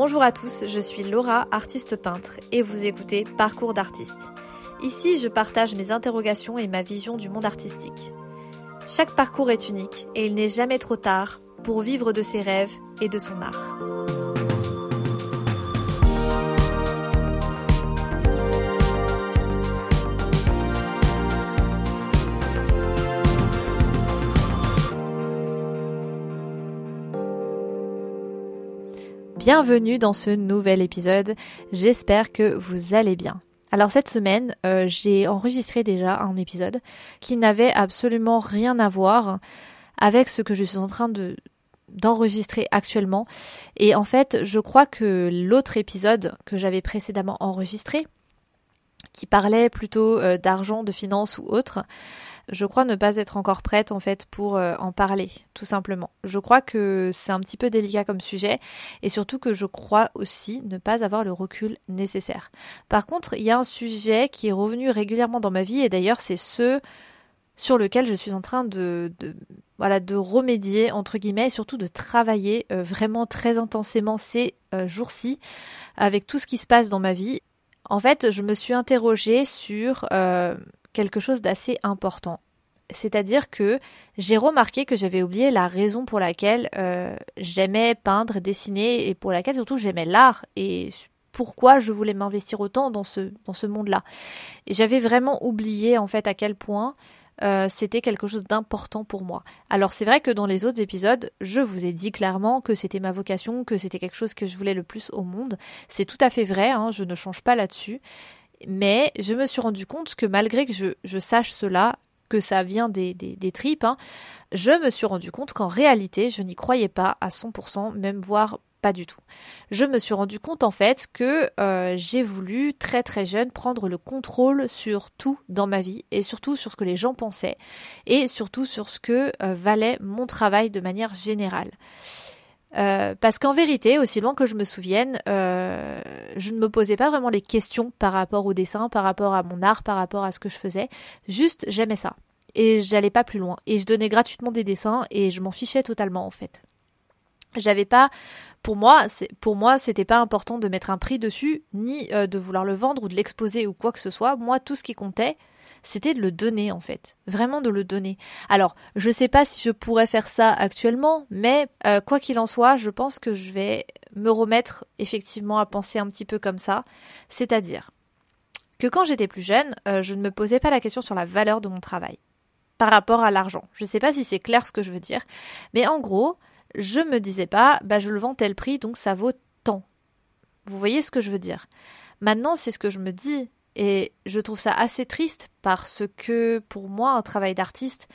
Bonjour à tous, je suis Laura, artiste peintre, et vous écoutez Parcours d'artiste. Ici, je partage mes interrogations et ma vision du monde artistique. Chaque parcours est unique et il n'est jamais trop tard pour vivre de ses rêves et de son art. Bienvenue dans ce nouvel épisode, j'espère que vous allez bien. Alors cette semaine, euh, j'ai enregistré déjà un épisode qui n'avait absolument rien à voir avec ce que je suis en train de d'enregistrer actuellement. Et en fait, je crois que l'autre épisode que j'avais précédemment enregistré, qui parlait plutôt euh, d'argent, de finances ou autre, je crois ne pas être encore prête en fait pour euh, en parler, tout simplement. Je crois que c'est un petit peu délicat comme sujet et surtout que je crois aussi ne pas avoir le recul nécessaire. Par contre, il y a un sujet qui est revenu régulièrement dans ma vie et d'ailleurs c'est ce sur lequel je suis en train de, voilà de remédier entre guillemets et surtout de travailler euh, vraiment très intensément ces jours-ci avec tout ce qui se passe dans ma vie. En fait, je me suis interrogée sur quelque chose d'assez important. C'est-à-dire que j'ai remarqué que j'avais oublié la raison pour laquelle euh, j'aimais peindre, dessiner et pour laquelle surtout j'aimais l'art et pourquoi je voulais m'investir autant dans ce, dans ce monde-là. J'avais vraiment oublié en fait à quel point euh, c'était quelque chose d'important pour moi. Alors c'est vrai que dans les autres épisodes, je vous ai dit clairement que c'était ma vocation, que c'était quelque chose que je voulais le plus au monde. C'est tout à fait vrai, hein, je ne change pas là-dessus. Mais je me suis rendu compte que malgré que je, sache cela, que ça vient des, tripes, hein, je me suis rendu compte qu'en réalité, je n'y croyais pas à 100%, même voire pas du tout. Je me suis rendu compte en fait que euh, j'ai voulu très très jeune prendre le contrôle sur tout dans ma vie et surtout sur ce que les gens pensaient et surtout sur ce que euh, valait mon travail de manière générale. Euh, parce qu'en vérité, aussi loin que je me souvienne, je ne me posais pas vraiment les questions par rapport au dessin, par rapport à mon art, par rapport à ce que je faisais. Juste, j'aimais ça. Et j'allais pas plus loin. Et je donnais gratuitement des dessins et je m'en fichais totalement en fait. J'avais pas, pour moi, pour moi, c'était pas important de mettre un prix dessus, ni euh, de vouloir le vendre ou de l'exposer ou quoi que ce soit. Moi, tout ce qui comptait, c'était de le donner en fait, vraiment de le donner. Alors, je sais pas si je pourrais faire ça actuellement, mais euh, quoi qu'il en soit, je pense que je vais me remettre effectivement à penser un petit peu comme ça, c'est-à-dire que quand j'étais plus jeune, euh, je ne me posais pas la question sur la valeur de mon travail par rapport à l'argent. Je sais pas si c'est clair ce que je veux dire, mais en gros, je me disais pas, bah je le vends tel prix, donc ça vaut tant. Vous voyez ce que je veux dire? Maintenant, c'est ce que je me dis. Et je trouve ça assez triste parce que pour moi, un travail d'artiste,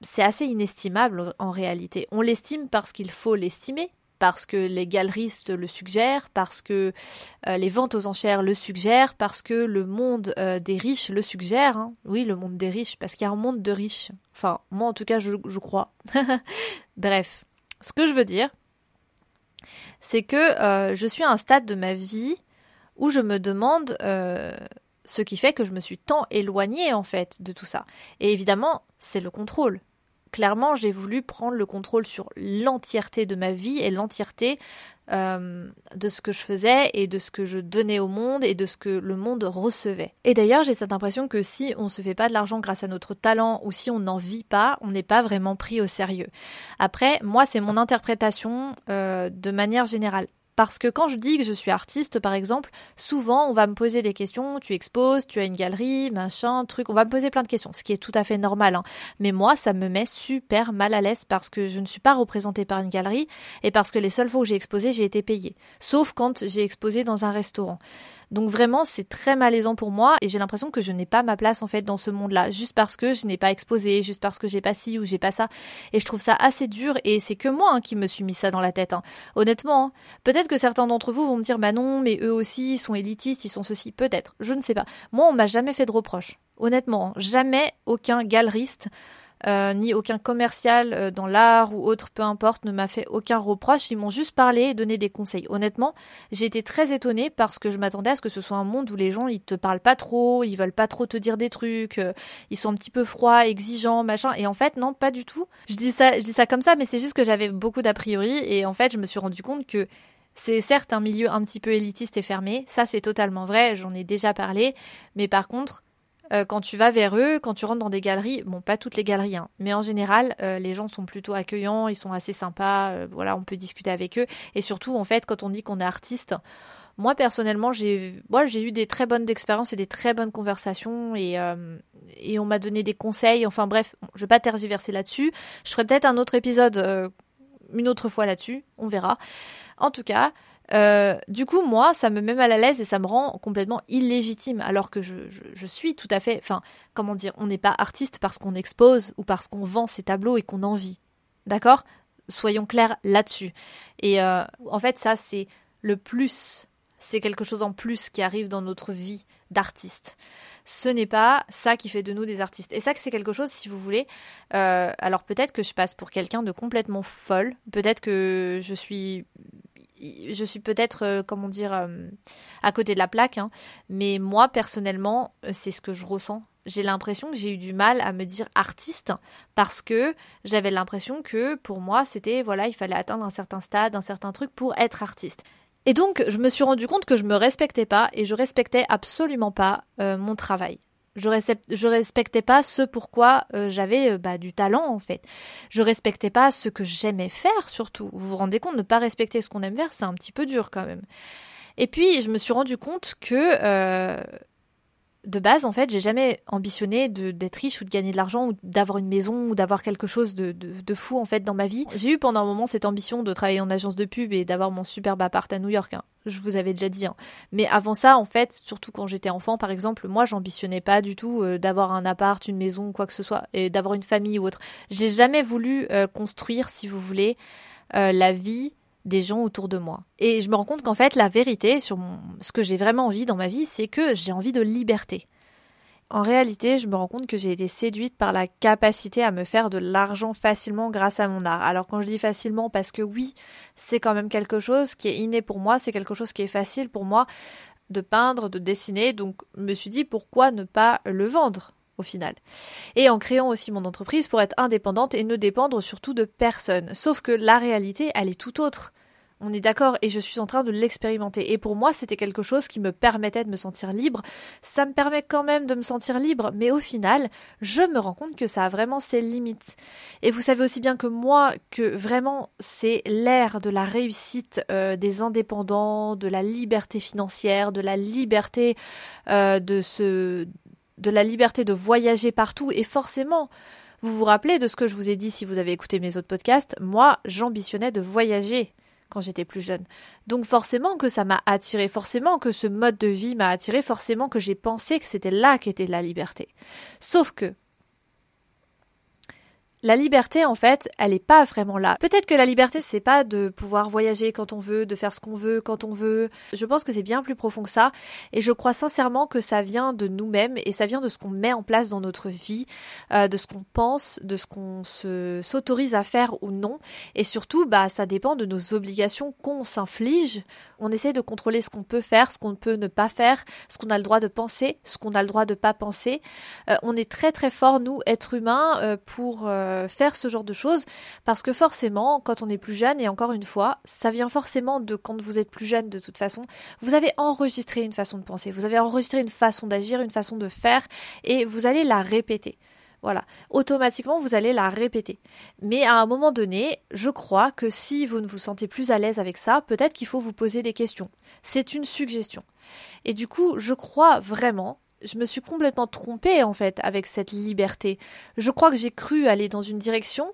c'est assez inestimable en réalité. On l'estime parce qu'il faut l'estimer, parce que les galeristes le suggèrent, parce que euh, les ventes aux enchères le suggèrent, parce que le monde euh, des riches le suggère. Hein. Oui, le monde des riches, parce qu'il y a un monde de riches. Enfin, moi en tout cas, je, crois. Bref, ce que je veux dire, c'est que euh, je suis à un stade de ma vie où je me demande ce qui fait que je me suis tant éloignée en fait de tout ça. Et évidemment, c'est le contrôle. Clairement, j'ai voulu prendre le contrôle sur l'entièreté de ma vie et l'entièreté euh, de ce que je faisais et de ce que je donnais au monde et de ce que le monde recevait. Et d'ailleurs, j'ai cette impression que si on se fait pas de l'argent grâce à notre talent ou si on n'en vit pas, on n'est pas vraiment pris au sérieux. Après, moi, c'est mon interprétation euh, de manière générale. Parce que quand je dis que je suis artiste, par exemple, souvent on va me poser des questions, tu exposes, tu as une galerie, machin, truc, on va me poser plein de questions, ce qui est tout à fait normal. Hein. Mais moi, ça me met super mal à l'aise parce que je ne suis pas représentée par une galerie et parce que les seules fois où j'ai exposé, j'ai été payée. Sauf quand j'ai exposé dans un restaurant. Donc vraiment, c'est très malaisant pour moi et j'ai l'impression que je n'ai pas ma place en fait dans ce monde-là, juste parce que je n'ai pas exposé, juste parce que j'ai pas ci ou j'ai pas ça. Et je trouve ça assez dur et c'est que moi hein, qui me suis mis ça dans la tête. Hein. Honnêtement, hein. peut-être que certains d'entre vous vont me dire bah non, mais eux aussi ils sont élitistes, ils sont ceci, peut-être, je ne sais pas. Moi, on m'a jamais fait de reproches. Honnêtement, jamais aucun galeriste euh, ni aucun commercial euh, dans l'art ou autre, peu importe, ne m'a fait aucun reproche. Ils m'ont juste parlé et donné des conseils. Honnêtement, j'ai été très étonnée parce que je m'attendais à ce que ce soit un monde où les gens ils te parlent pas trop, ils veulent pas trop te dire des trucs, euh, ils sont un petit peu froids, exigeants, machin. Et en fait, non, pas du tout. Je dis ça, je dis ça comme ça, mais c'est juste que j'avais beaucoup d'a priori et en fait, je me suis rendu compte que C'est certes un milieu un petit peu élitiste et fermé, ça c'est totalement vrai, j'en ai déjà parlé, mais par contre, euh, quand tu vas vers eux, quand tu rentres dans des galeries, bon, pas toutes les galeries, hein, mais en général, euh, les gens sont plutôt accueillants, ils sont assez sympas, euh, voilà, on peut discuter avec eux. Et surtout, en fait, quand on dit qu'on est artiste, moi personnellement, j'ai, moi, j'ai eu des très bonnes expériences et des très bonnes conversations et, et on m'a donné des conseils. Enfin bref, je vais pas tergiverser là-dessus. Je ferai peut-être un autre épisode une autre fois là-dessus, on verra. En tout cas, euh, du coup, moi, ça me met mal à l'aise et ça me rend complètement illégitime, alors que je, je, suis tout à fait, enfin, comment dire, on n'est pas artiste parce qu'on expose ou parce qu'on vend ses tableaux et qu'on en vit. D'accord? Soyons clairs là-dessus. Et euh, en fait, ça, c'est le plus, c'est quelque chose en plus qui arrive dans notre vie d'artiste. Ce n'est pas ça qui fait de nous des artistes. Et ça, c'est quelque chose, si vous voulez. Euh, alors peut-être que je passe pour quelqu'un de complètement folle. Peut-être que je suis je suis peut-être, euh, comment dire, euh, à côté de la plaque, hein. mais moi, personnellement, euh, c'est ce que je ressens. J'ai l'impression que j'ai eu du mal à me dire artiste parce que j'avais l'impression que pour moi, c'était, voilà, il fallait atteindre un certain stade, un certain truc pour être artiste. Et donc, je me suis rendu compte que je me respectais pas et je respectais absolument pas mon travail. Je, respectais pas ce pourquoi euh, j'avais euh, bah, du talent en fait. Je respectais pas ce que j'aimais faire surtout. Vous vous rendez compte, ne pas respecter ce qu'on aime faire, c'est un petit peu dur quand même. Et puis je me suis rendu compte que euh, de base, en fait, j'ai jamais ambitionné d'être riche ou de gagner de l'argent ou d'avoir une maison ou d'avoir quelque chose de, de, fou en fait dans ma vie. J'ai eu pendant un moment cette ambition de travailler en agence de pub et d'avoir mon superbe appart à New York. Hein. Je vous avais déjà dit. Hein. Mais avant ça, en fait, surtout quand j'étais enfant, par exemple, moi, j'ambitionnais pas du tout euh, d'avoir un appart, une maison ou quoi que ce soit, et d'avoir une famille ou autre. J'ai jamais voulu euh, construire, si vous voulez, euh, la vie des gens autour de moi. Et je me rends compte qu'en fait, la vérité sur ce que j'ai vraiment envie dans ma vie, c'est que j'ai envie de liberté. En réalité, je me rends compte que j'ai été séduite par la capacité à me faire de l'argent facilement grâce à mon art. Alors quand je dis facilement, parce que oui, c'est quand même quelque chose qui est inné pour moi, c'est quelque chose qui est facile pour moi de peindre, de dessiner, donc je me suis dit pourquoi ne pas le vendre? Au final. Et en créant aussi mon entreprise pour être indépendante et ne dépendre surtout de personne. Sauf que la réalité, elle est tout autre. On est d'accord et je suis en train de l'expérimenter. Et pour moi, c'était quelque chose qui me permettait de me sentir libre. Ça me permet quand même de me sentir libre, mais au final, je me rends compte que ça a vraiment ses limites. Et vous savez aussi bien que moi que vraiment c'est l'ère de la réussite euh, des indépendants, de la liberté financière, de la liberté euh, de se de la liberté de voyager partout et forcément vous vous rappelez de ce que je vous ai dit si vous avez écouté mes autres podcasts, moi j'ambitionnais de voyager quand j'étais plus jeune. Donc forcément que ça m'a attiré, forcément que ce mode de vie m'a attiré, forcément que j'ai pensé que c'était là qu'était la liberté. Sauf que la liberté, en fait, elle n'est pas vraiment là. Peut-être que la liberté, c'est pas de pouvoir voyager quand on veut, de faire ce qu'on veut quand on veut. Je pense que c'est bien plus profond que ça. Et je crois sincèrement que ça vient de nous-mêmes et ça vient de ce qu'on met en place dans notre vie, euh, de ce qu'on pense, de ce qu'on se, s'autorise à faire ou non. Et surtout, bah, ça dépend de nos obligations qu'on s'inflige. On essaie de contrôler ce qu'on peut faire, ce qu'on peut ne pas faire, ce qu'on a le droit de penser, ce qu'on a le droit de pas penser. Euh, on est très très fort, nous, êtres humains, euh, pour euh, faire ce genre de choses parce que forcément, quand on est plus jeune, et encore une fois, ça vient forcément de quand vous êtes plus jeune de toute façon, vous avez enregistré une façon de penser, vous avez enregistré une façon d'agir, une façon de faire, et vous allez la répéter. Voilà, automatiquement vous allez la répéter. Mais à un moment donné, je crois que si vous ne vous sentez plus à l'aise avec ça, peut-être qu'il faut vous poser des questions. C'est une suggestion. Et du coup, je crois vraiment je me suis complètement trompée en fait avec cette liberté. Je crois que j'ai cru aller dans une direction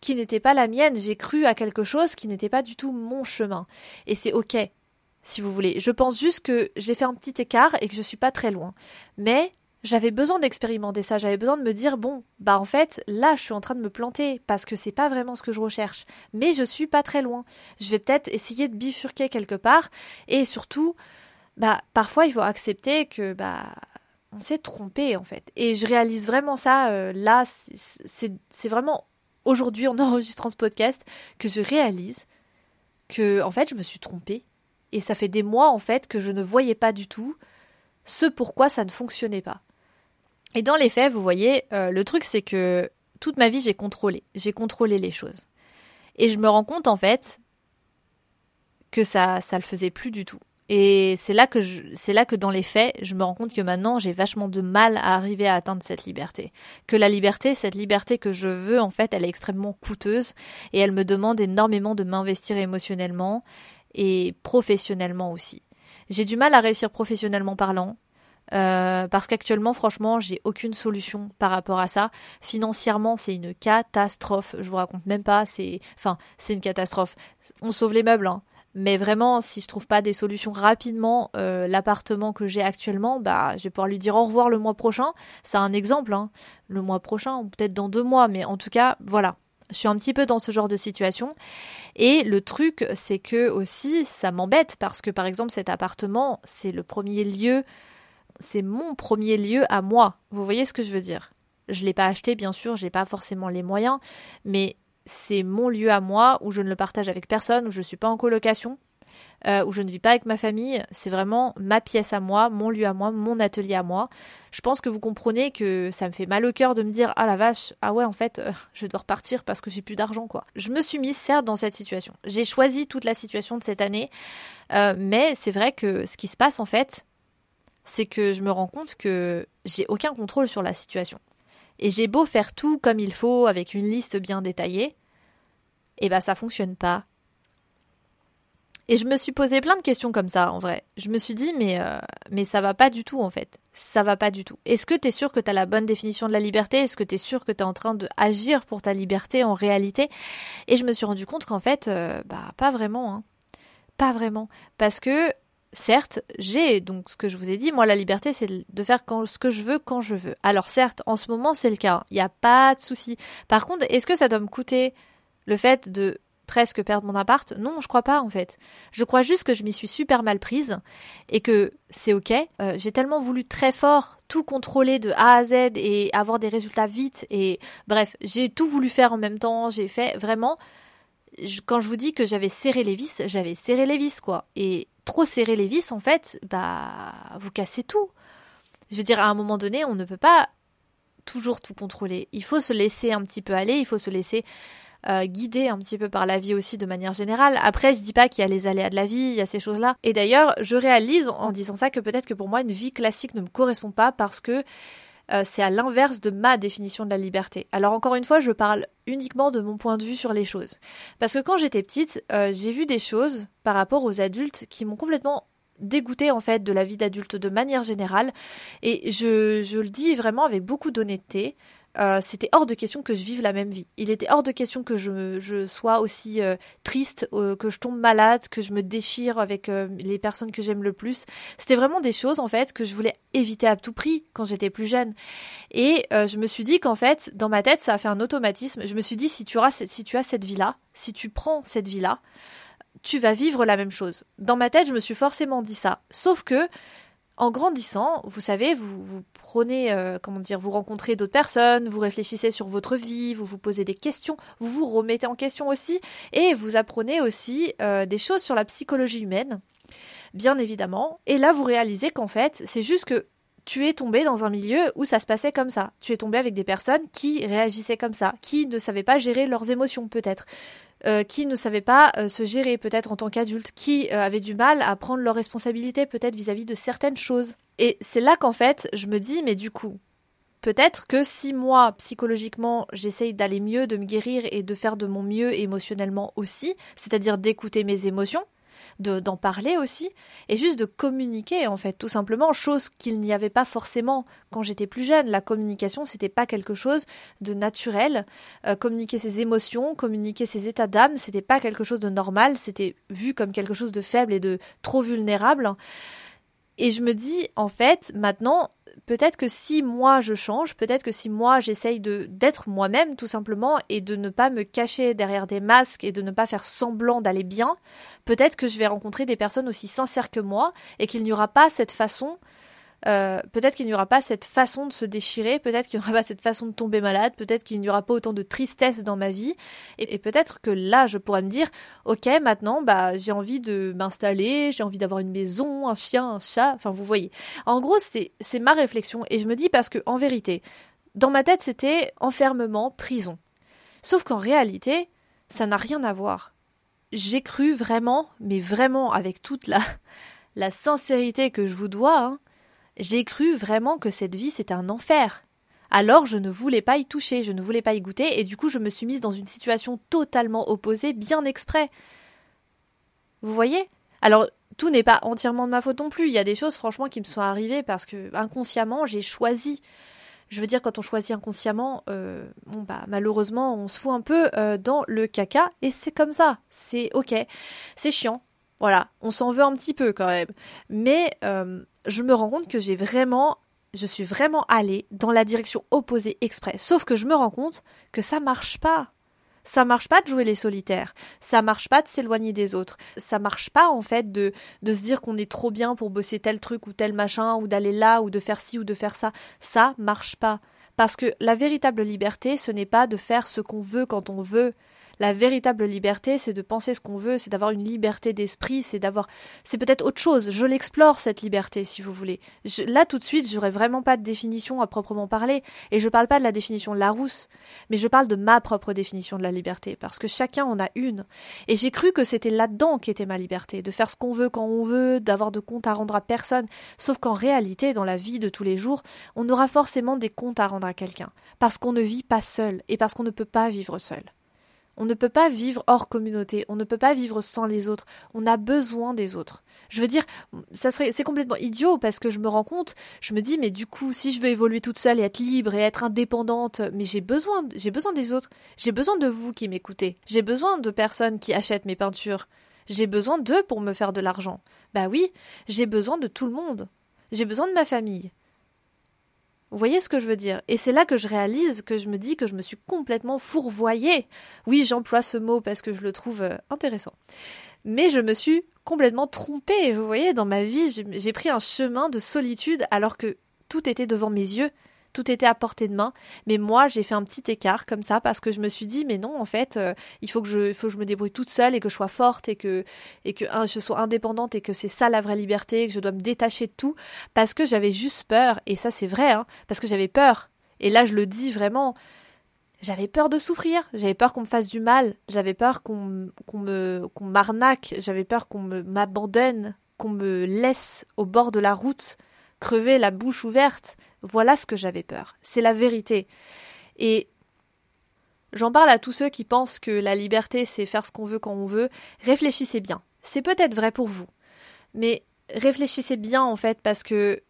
qui n'était pas la mienne, j'ai cru à quelque chose qui n'était pas du tout mon chemin. Et c'est ok, si vous voulez. Je pense juste que j'ai fait un petit écart et que je suis pas très loin. Mais j'avais besoin d'expérimenter ça, j'avais besoin de me dire bon, bah en fait, là je suis en train de me planter parce que c'est pas vraiment ce que je recherche, mais je suis pas très loin. Je vais peut-être essayer de bifurquer quelque part et surtout bah parfois il faut accepter que bah on s'est trompé en fait. Et je réalise vraiment ça euh, là, c'est vraiment aujourd'hui en enregistrant ce podcast que je réalise que en fait je me suis trompée et ça fait des mois en fait que je ne voyais pas du tout ce pourquoi ça ne fonctionnait pas. Et dans les faits, vous voyez, euh, le truc c'est que toute ma vie j'ai contrôlé, j'ai contrôlé les choses. Et je me rends compte en fait que ça, ça le faisait plus du tout. Et c'est là que c'est là que dans les faits, je me rends compte que maintenant j'ai vachement de mal à arriver à atteindre cette liberté. Que la liberté, cette liberté que je veux, en fait, elle est extrêmement coûteuse et elle me demande énormément de m'investir émotionnellement et professionnellement aussi. J'ai du mal à réussir professionnellement parlant. Euh, parce qu'actuellement, franchement, j'ai aucune solution par rapport à ça. Financièrement, c'est une catastrophe. Je vous raconte même pas. C'est, enfin, c'est une catastrophe. On sauve les meubles, hein. Mais vraiment, si je trouve pas des solutions rapidement, euh, l'appartement que j'ai actuellement, bah, je vais pouvoir lui dire au revoir le mois prochain. C'est un exemple, hein. Le mois prochain, peut-être dans deux mois, mais en tout cas, voilà. Je suis un petit peu dans ce genre de situation. Et le truc, c'est que aussi, ça m'embête parce que, par exemple, cet appartement, c'est le premier lieu, c'est mon premier lieu à moi. Vous voyez ce que je veux dire? Je l'ai pas acheté, bien sûr, j'ai pas forcément les moyens, mais c'est mon lieu à moi, où je ne le partage avec personne, où je ne suis pas en colocation, euh, où je ne vis pas avec ma famille. C'est vraiment ma pièce à moi, mon lieu à moi, mon atelier à moi. Je pense que vous comprenez que ça me fait mal au cœur de me dire ah la vache, ah ouais en fait euh, je dois repartir parce que j'ai plus d'argent quoi. Je me suis mise certes dans cette situation. J'ai choisi toute la situation de cette année, euh, mais c'est vrai que ce qui se passe en fait, c'est que je me rends compte que j'ai aucun contrôle sur la situation. Et j'ai beau faire tout comme il faut, avec une liste bien détaillée, eh ben, ça fonctionne pas. Et je me suis posé plein de questions comme ça, en vrai. Je me suis dit, mais, euh, mais ça va pas du tout, en fait. Ça va pas du tout. Est-ce que t'es sûr que t'as la bonne définition de la liberté? Est-ce que t'es sûr que t'es en train de agir pour ta liberté en réalité? Et je me suis rendu compte qu'en fait, euh, bah, pas vraiment, hein. Pas vraiment. Parce que certes, j'ai donc ce que je vous ai dit, moi la liberté c'est de faire ce que je veux quand je veux. Alors certes, en ce moment c'est le cas, il n'y a pas de souci. Par contre, est-ce que ça doit me coûter le fait de presque perdre mon appart? Non, je crois pas en fait. Je crois juste que je m'y suis super mal prise et que c'est ok. Euh, j'ai tellement voulu très fort tout contrôler de A à Z et avoir des résultats vite et bref, j'ai tout voulu faire en même temps. J'ai fait vraiment. quand je vous dis que j'avais serré les vis, j'avais serré les vis quoi. Et trop serrer les vis, en fait, bah, vous cassez tout. Je veux dire, à un moment donné, on ne peut pas toujours tout contrôler. Il faut se laisser un petit peu aller, il faut se laisser euh, guider un petit peu par la vie aussi de manière générale. Après, je dis pas qu'il y a les aléas de la vie, il y a ces choses-là. Et d'ailleurs, je réalise en disant ça que peut-être que pour moi, une vie classique ne me correspond pas parce que euh, c'est à l'inverse de ma définition de la liberté. Alors encore une fois, je parle uniquement de mon point de vue sur les choses. Parce que quand j'étais petite, euh, j'ai vu des choses par rapport aux adultes qui m'ont complètement dégoûté en fait de la vie d'adulte de manière générale et je, je le dis vraiment avec beaucoup d'honnêteté euh, c'était hors de question que je vive la même vie. Il était hors de question que je, sois aussi euh, triste, euh, que je tombe malade, que je me déchire avec les personnes que j'aime le plus. C'était vraiment des choses en fait que je voulais éviter à tout prix quand j'étais plus jeune. Et je me suis dit qu'en fait, dans ma tête, ça a fait un automatisme. Je me suis dit si tu auras si as cette vie là, si tu prends cette vie là, tu vas vivre la même chose. Dans ma tête, je me suis forcément dit ça. Sauf que en grandissant, vous savez, vous prenez, euh, comment dire, vous rencontrez d'autres personnes, vous réfléchissez sur votre vie, vous vous posez des questions, vous vous remettez en question aussi, et vous apprenez aussi euh, des choses sur la psychologie humaine, bien évidemment. Et là, vous réalisez qu'en fait, c'est juste que tu es tombé dans un milieu où ça se passait comme ça. Tu es tombé avec des personnes qui réagissaient comme ça, qui ne savaient pas gérer leurs émotions peut-être, euh, qui ne savaient pas euh, se gérer peut-être en tant qu'adultes, qui euh, avaient du mal à prendre leurs responsabilités peut-être vis-à-vis de certaines choses. Et c'est là qu'en fait, je me dis, mais du coup, peut-être que si moi, psychologiquement, j'essaye d'aller mieux, de me guérir et de faire de mon mieux émotionnellement aussi, c'est-à-dire d'écouter mes émotions, d'en parler aussi, et juste de communiquer en fait, tout simplement, chose qu'il n'y avait pas forcément quand j'étais plus jeune. La communication, c'était pas quelque chose de naturel. Euh, communiquer ses émotions, communiquer ses états d'âme, c'était pas quelque chose de normal, c'était vu comme quelque chose de faible et de trop vulnérable. Et je me dis, en fait, maintenant, peut-être que si moi je change, peut-être que si moi j'essaye de d'être moi-même tout simplement et de ne pas me cacher derrière des masques et de ne pas faire semblant d'aller bien, peut-être que je vais rencontrer des personnes aussi sincères que moi et qu'il n'y aura pas cette façon euh, peut-être qu'il n'y aura pas cette façon de se déchirer, peut-être qu'il n'y aura pas cette façon de tomber malade, peut-être qu'il n'y aura pas autant de tristesse dans ma vie, et, peut-être que là, je pourrais me dire, ok, maintenant, bah, j'ai envie de m'installer, j'ai envie d'avoir une maison, un chien, un chat, enfin, vous voyez. En gros, c'est, c'est ma réflexion, et je me dis parce que, en vérité, dans ma tête, c'était enfermement, prison. Sauf qu'en réalité, ça n'a rien à voir. j'ai cru vraiment, mais vraiment avec toute la, la sincérité que je vous dois, hein, j'ai cru vraiment que cette vie c'était un enfer. Alors je ne voulais pas y toucher, je ne voulais pas y goûter, et du coup je me suis mise dans une situation totalement opposée, bien exprès. Vous voyez? Alors tout n'est pas entièrement de ma faute non plus, il y a des choses franchement qui me sont arrivées parce que inconsciemment j'ai choisi. Je veux dire, quand on choisit inconsciemment, euh, bon bah malheureusement on se fout un peu euh, dans le caca, et c'est comme ça, c'est ok, c'est chiant, voilà, on s'en veut un petit peu quand même. Mais euh, je me rends compte que j'ai vraiment, je suis vraiment allée dans la direction opposée exprès. Sauf que je me rends compte que ça marche pas. Ça marche pas de jouer les solitaires. Ça marche pas de s'éloigner des autres. Ça marche pas, en fait, de, de se dire qu'on est trop bien pour bosser tel truc ou tel machin, ou d'aller là, ou de faire ci ou de faire ça. Ça marche pas. Parce que la véritable liberté, ce n'est pas de faire ce qu'on veut quand on veut. La véritable liberté, c'est de penser ce qu'on veut, c'est d'avoir une liberté d'esprit, c'est d'avoir, c'est peut-être autre chose. Je l'explore cette liberté, si vous voulez. là, tout de suite, j'aurais vraiment pas de définition à proprement parler, et je parle pas de la définition de Larousse, mais je parle de ma propre définition de la liberté, parce que chacun en a une. Et j'ai cru que c'était là-dedans qu'était ma liberté, de faire ce qu'on veut quand on veut, d'avoir de comptes à rendre à personne. Sauf qu'en réalité, dans la vie de tous les jours, on aura forcément des comptes à rendre à quelqu'un, parce qu'on ne vit pas seul, et parce qu'on ne peut pas vivre seul. On ne peut pas vivre hors communauté, on ne peut pas vivre sans les autres, on a besoin des autres. Je veux dire, ça serait, c'est complètement idiot parce que je me rends compte, je me dis, mais du coup, si je veux évoluer toute seule et être libre et être indépendante, mais j'ai besoin, j'ai besoin des autres. J'ai besoin de vous qui m'écoutez. J'ai besoin de personnes qui achètent mes peintures. J'ai besoin d'eux pour me faire de l'argent. Bah oui, j'ai besoin de tout le monde. J'ai besoin de ma famille. Vous voyez ce que je veux dire? Et c'est là que je réalise que je me dis que je me suis complètement fourvoyée. Oui, j'emploie ce mot parce que je le trouve euh, intéressant. Mais je me suis complètement trompée. Vous voyez, dans ma vie, j'ai pris un chemin de solitude alors que tout était devant mes yeux tout était à portée de main. Mais moi, j'ai fait un petit écart comme ça parce que je me suis dit, mais non, en fait, euh, il faut que je, me débrouille toute seule et que je sois forte et que, et je sois indépendante et que c'est ça la vraie liberté, que je dois me détacher de tout parce que j'avais juste peur. Et ça, c'est vrai, hein, parce que j'avais peur. Et là, je le dis vraiment. J'avais peur de souffrir, j'avais peur qu'on me fasse du mal, j'avais peur qu'on qu'on me qu'on m'arnaque, j'avais peur qu'on m'abandonne, qu'on me laisse au bord de la route crever la bouche ouverte. Voilà ce que j'avais peur. C'est la vérité. Et j'en parle à tous ceux qui pensent que la liberté, c'est faire ce qu'on veut quand on veut. Réfléchissez bien. C'est peut-être vrai pour vous. Mais réfléchissez bien, en fait, parce que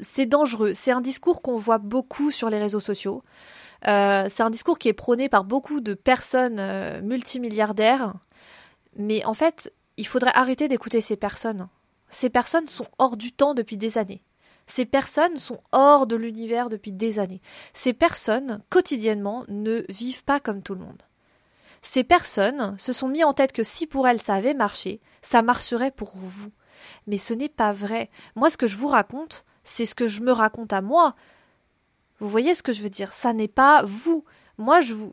c'est dangereux. C'est un discours qu'on voit beaucoup sur les réseaux sociaux. Euh, c'est un discours qui est prôné par beaucoup de personnes euh, multimilliardaires. Mais en fait, il faudrait arrêter d'écouter ces personnes. Ces personnes sont hors du temps depuis des années. Ces personnes sont hors de l'univers depuis des années. Ces personnes, quotidiennement, ne vivent pas comme tout le monde. Ces personnes se sont mis en tête que si pour elles ça avait marché, ça marcherait pour vous. Mais ce n'est pas vrai. Moi, ce que je vous raconte, c'est ce que je me raconte à moi. Vous voyez ce que je veux dire? Ça n'est pas vous. Moi, je, vous,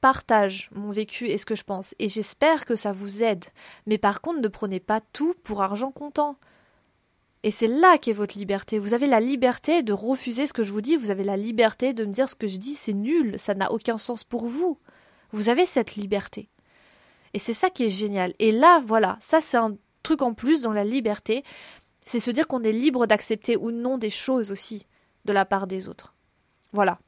partage mon vécu et ce que je pense, et j'espère que ça vous aide. Mais par contre, ne prenez pas tout pour argent comptant. Et c'est là qu'est votre liberté. Vous avez la liberté de refuser ce que je vous dis, vous avez la liberté de me dire ce que je dis, c'est nul, ça n'a aucun sens pour vous. Vous avez cette liberté. Et c'est ça qui est génial. Et là, voilà, ça c'est un truc en plus dans la liberté, c'est se dire qu'on est libre d'accepter ou non des choses aussi de la part des autres. Voilà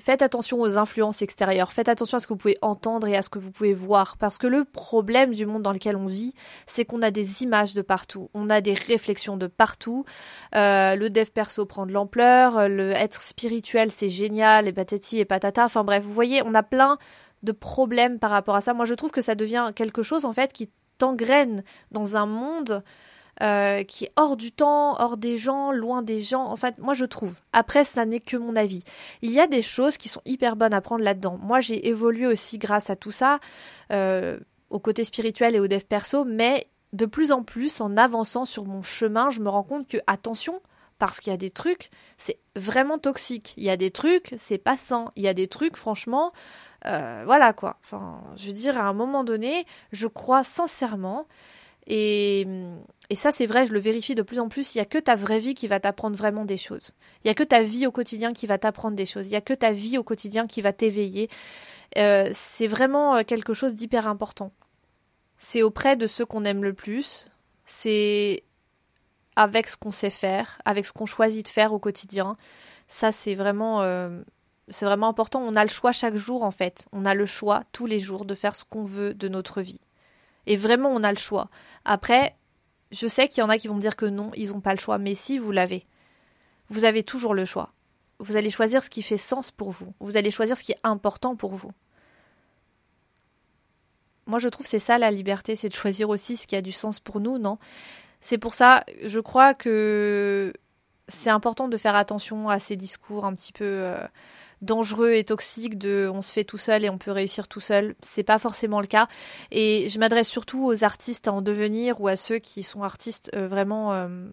faites attention aux influences extérieures, faites attention à ce que vous pouvez entendre et à ce que vous pouvez voir, parce que le problème du monde dans lequel on vit, c'est qu'on a des images de partout, on a des réflexions de partout, euh, le dev perso prend de l'ampleur, le être spirituel c'est génial, et patati et patata, enfin bref, vous voyez, on a plein de problèmes par rapport à ça. Moi je trouve que ça devient quelque chose en fait qui t'engraine dans un monde euh, qui est hors du temps, hors des gens, loin des gens. En fait, moi je trouve. Après, ça n'est que mon avis. Il y a des choses qui sont hyper bonnes à prendre là-dedans. Moi, j'ai évolué aussi grâce à tout ça, euh, au côté spirituel et au dev perso, mais de plus en plus, en avançant sur mon chemin, je me rends compte que, attention, parce qu'il y a des trucs, c'est vraiment toxique. Il y a des trucs, c'est pas sain. Il y a des trucs, franchement, euh, voilà quoi. Enfin, je veux dire, à un moment donné, je crois sincèrement Et, et ça, c'est vrai, je le vérifie de plus en plus. Il n'y a que ta vraie vie qui va t'apprendre vraiment des choses. Il n'y a que ta vie au quotidien qui va t'apprendre des choses. Il n'y a que ta vie au quotidien qui va t'éveiller. Euh, c'est vraiment euh, quelque chose d'hyper important. C'est auprès de ceux qu'on aime le plus. C'est avec ce qu'on sait faire, avec ce qu'on choisit de faire au quotidien. Ça, c'est vraiment, euh, c'est vraiment important. On a le choix chaque jour, en fait. On a le choix tous les jours de faire ce qu'on veut de notre vie. Et vraiment, on a le choix. Après, je sais qu'il y en a qui vont me dire que non, ils n'ont pas le choix. Mais si, vous l'avez. Vous avez toujours le choix. Vous allez choisir ce qui fait sens pour vous. Vous allez choisir ce qui est important pour vous. Moi, je trouve c'est ça la liberté, c'est de choisir aussi ce qui a du sens pour nous, non? C'est pour ça, je crois que c'est important de faire attention à ces discours un petit peu euh, dangereux et toxiques de on se fait tout seul et on peut réussir tout seul. C'est pas forcément le cas. Et je m'adresse surtout aux artistes en devenir ou à ceux qui sont artistes euh, vraiment. Euh,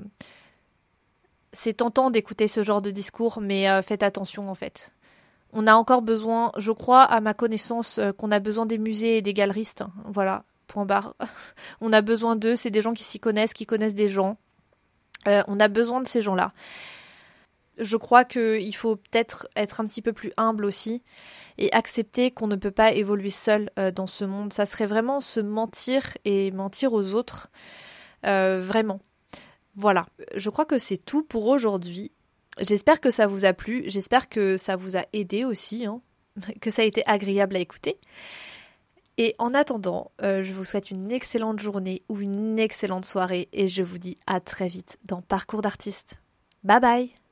c'est tentant d'écouter ce genre de discours, mais faites attention en fait. On a encore besoin, je crois, à ma connaissance, euh, qu'on a besoin des musées et des galeristes. Voilà, point barre. on a besoin d'eux, c'est des gens qui s'y connaissent, qui connaissent des gens. Euh, on a besoin de ces gens-là. Je crois qu'il faut peut-être être un petit peu plus humble aussi et accepter qu'on ne peut pas évoluer seul euh, dans ce monde. Ça serait vraiment se mentir et mentir aux autres. vraiment. Voilà, je crois que c'est tout pour aujourd'hui. J'espère que ça vous a plu, j'espère que ça vous a aidé aussi, hein, que ça a été agréable à écouter. Et en attendant, euh, je vous souhaite une excellente journée ou une excellente soirée et je vous dis à très vite dans Parcours d'artiste. Bye bye